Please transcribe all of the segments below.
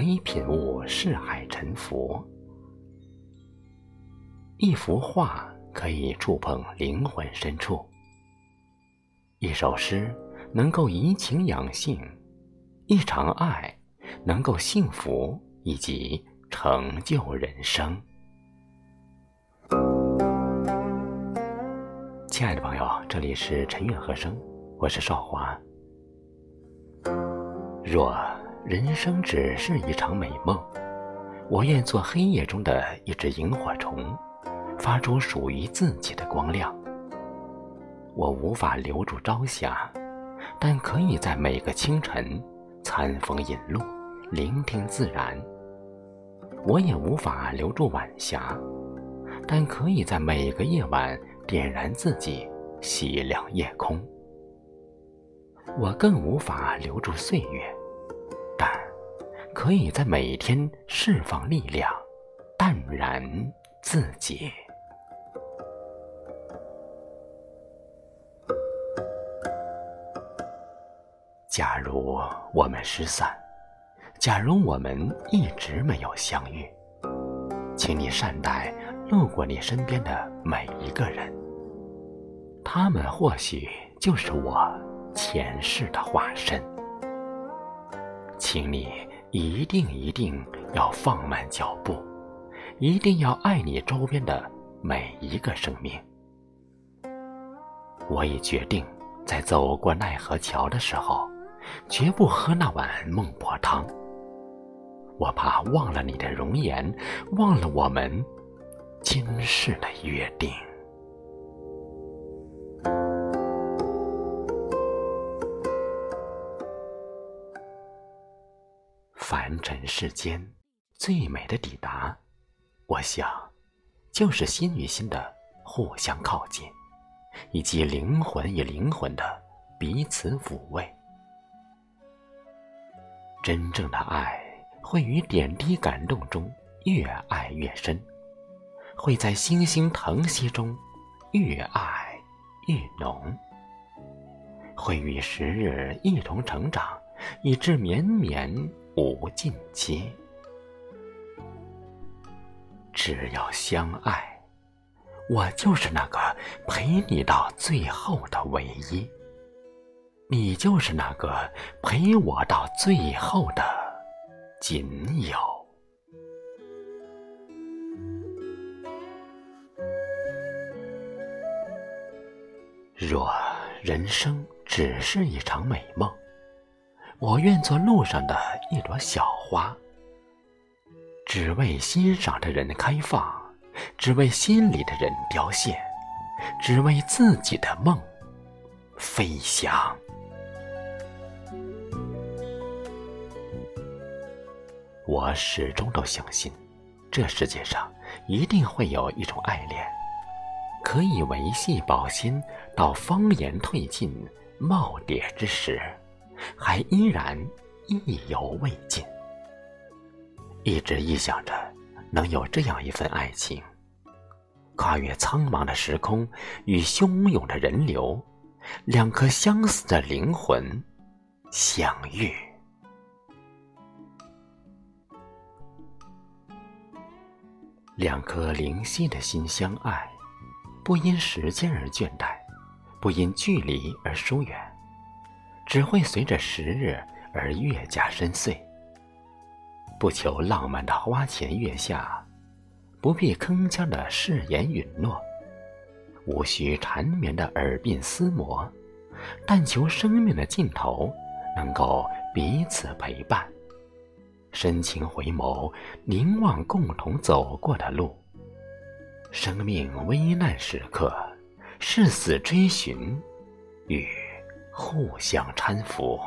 可以品悟世海沉浮，一幅画可以触碰灵魂深处，一首诗能够怡情养性，一场爱能够幸福以及成就人生。亲爱的朋友，这里是陈韵和声，我是少华。若人生只是一场美梦，我愿做黑夜中的一只萤火虫，发出属于自己的光亮。我无法留住朝霞，但可以在每个清晨餐风饮露，聆听自然。我也无法留住晚霞，但可以在每个夜晚点燃自己，洗亮夜空。我更无法留住岁月。可以在每天释放力量，淡然自己。假如我们失散，假如我们一直没有相遇，请你善待路过你身边的每一个人，他们或许就是我前世的化身。请你。一定一定要放慢脚步，一定要爱你周边的每一个生命。我已决定，在走过奈何桥的时候，绝不喝那碗孟婆汤。我怕忘了你的容颜，忘了我们今世的约定。凡尘世间最美的抵达，我想，就是心与心的互相靠近，以及灵魂与灵魂的彼此抚慰。真正的爱会于点滴感动中越爱越深，会在星星疼惜中越爱越浓，会与时日一同成长，以致绵绵。无尽期，只要相爱，我就是那个陪你到最后的唯一，你就是那个陪我到最后的仅有。若人生只是一场美梦。我愿做路上的一朵小花，只为欣赏的人开放，只为心里的人凋谢，只为自己的梦飞翔。我始终都相信，这世界上一定会有一种爱恋，可以维系保鲜到芳颜褪尽、耄耋之时。还依然意犹未尽，一直臆想着能有这样一份爱情，跨越苍茫的时空与汹涌的人流，两颗相似的灵魂相遇，两颗灵犀的心相爱，不因时间而倦怠，不因距离而疏远。只会随着时日而越加深邃。不求浪漫的花前月下，不必铿锵的誓言允诺，无需缠绵的耳鬓厮磨，但求生命的尽头能够彼此陪伴，深情回眸，凝望共同走过的路。生命危难时刻，誓死追寻，与。互相搀扶。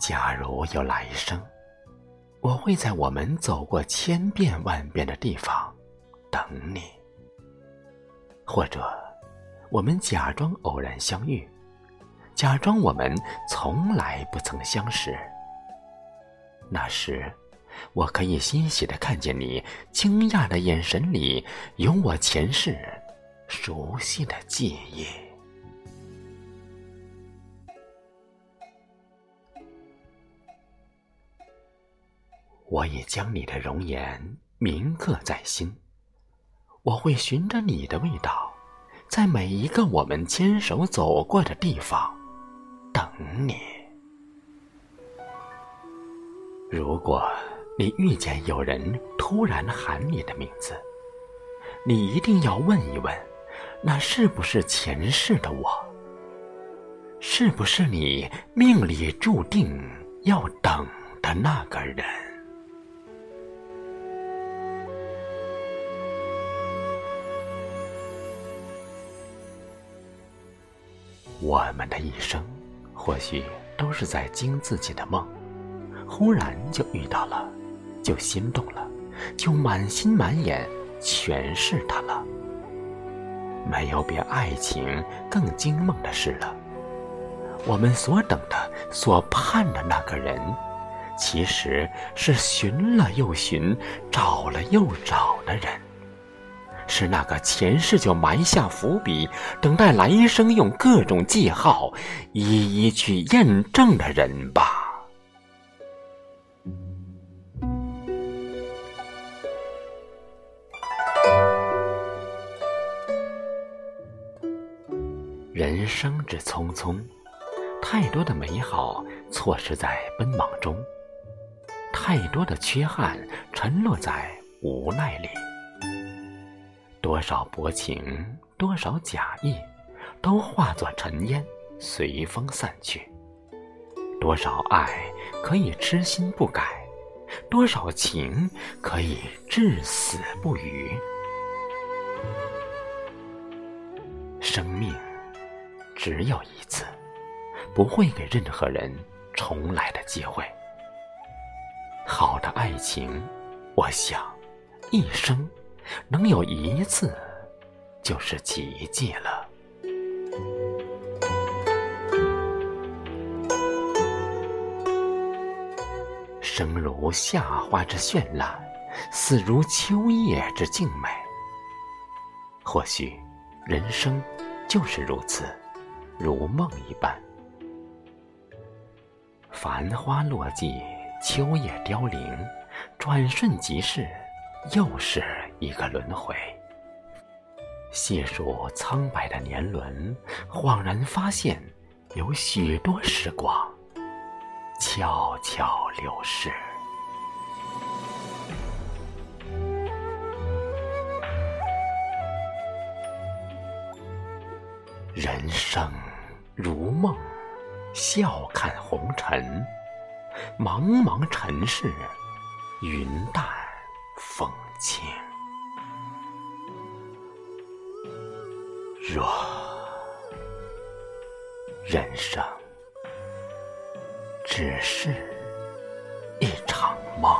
假如有来生，我会在我们走过千遍万遍的地方等你。或者，我们假装偶然相遇，假装我们从来不曾相识。那时。我可以欣喜的看见你惊讶的眼神里，有我前世熟悉的记忆。我已将你的容颜铭刻在心，我会循着你的味道，在每一个我们牵手走过的地方等你。如果你遇见有人突然喊你的名字，你一定要问一问，那是不是前世的我？是不是你命里注定要等的那个人？我们的一生，或许都是在惊自己的梦，忽然就遇到了，就心动了，就满心满眼全是他了。没有比爱情更惊梦的事了。我们所等的、所盼的那个人，其实是寻了又寻、找了又找的人。是那个前世就埋下伏笔，等待来生用各种记号一一去验证的人吧。生之匆匆，太多的美好错失在奔忙中，太多的缺憾沉落在无奈里。多少薄情，多少假意，都化作尘烟，随风散去。多少爱可以痴心不改，多少情可以至死不渝。生命只有一次，不会给任何人重来的机会。好的爱情，我想，一生。能有一次，就是奇迹了。生如夏花之绚烂，死如秋叶之静美。或许，人生就是如此，如梦一般。繁花落尽，秋叶凋零，转瞬即逝。又是一个轮回。细数苍白的年轮，恍然发现，有许多时光悄悄流逝。人生如梦，笑看红尘，茫茫尘世，云淡。风轻，若人生只是一场梦。